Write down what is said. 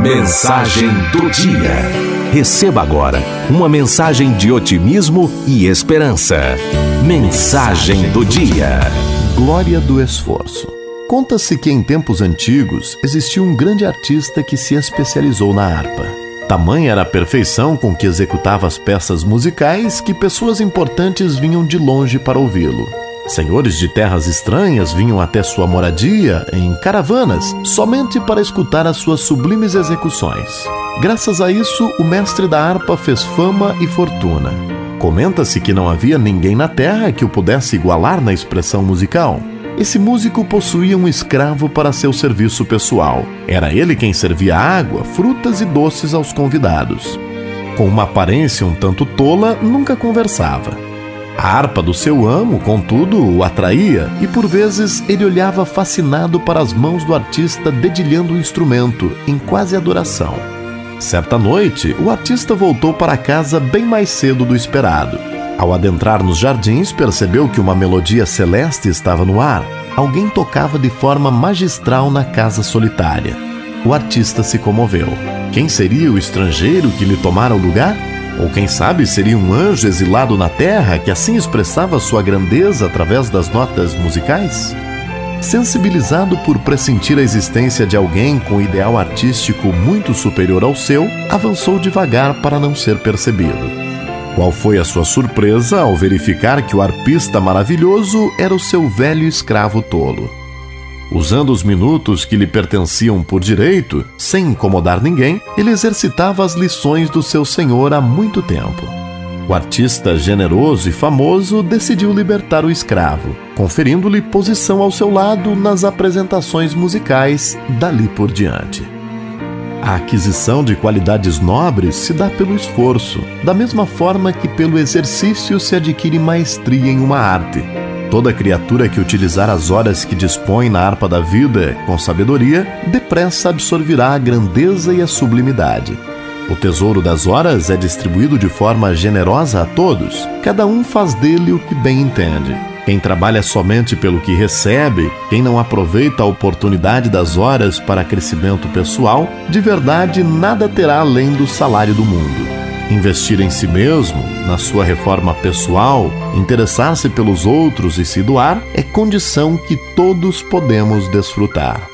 Mensagem do dia. Receba agora uma mensagem de otimismo e esperança. Mensagem do dia. Glória do esforço. Conta-se que em tempos antigos existiu um grande artista que se especializou na harpa. Tamanha era a perfeição com que executava as peças musicais que pessoas importantes vinham de longe para ouvi-lo. Senhores de terras estranhas vinham até sua moradia em caravanas somente para escutar as suas sublimes execuções. Graças a isso, o mestre da harpa fez fama e fortuna. Comenta-se que não havia ninguém na terra que o pudesse igualar na expressão musical. Esse músico possuía um escravo para seu serviço pessoal. Era ele quem servia água, frutas e doces aos convidados. Com uma aparência um tanto tola, nunca conversava. A harpa do seu amo, contudo, o atraía e por vezes ele olhava fascinado para as mãos do artista dedilhando o instrumento, em quase adoração. Certa noite, o artista voltou para casa bem mais cedo do esperado. Ao adentrar nos jardins, percebeu que uma melodia celeste estava no ar. Alguém tocava de forma magistral na casa solitária. O artista se comoveu. Quem seria o estrangeiro que lhe tomara o lugar? Ou quem sabe seria um anjo exilado na terra que assim expressava sua grandeza através das notas musicais? Sensibilizado por pressentir a existência de alguém com ideal artístico muito superior ao seu, avançou devagar para não ser percebido. Qual foi a sua surpresa ao verificar que o arpista maravilhoso era o seu velho escravo tolo? Usando os minutos que lhe pertenciam por direito, sem incomodar ninguém, ele exercitava as lições do seu senhor há muito tempo. O artista generoso e famoso decidiu libertar o escravo, conferindo-lhe posição ao seu lado nas apresentações musicais dali por diante. A aquisição de qualidades nobres se dá pelo esforço, da mesma forma que pelo exercício se adquire maestria em uma arte, Toda criatura que utilizar as horas que dispõe na harpa da vida com sabedoria, depressa absorverá a grandeza e a sublimidade. O tesouro das horas é distribuído de forma generosa a todos, cada um faz dele o que bem entende. Quem trabalha somente pelo que recebe, quem não aproveita a oportunidade das horas para crescimento pessoal, de verdade nada terá além do salário do mundo. Investir em si mesmo, na sua reforma pessoal, interessar-se pelos outros e se doar é condição que todos podemos desfrutar.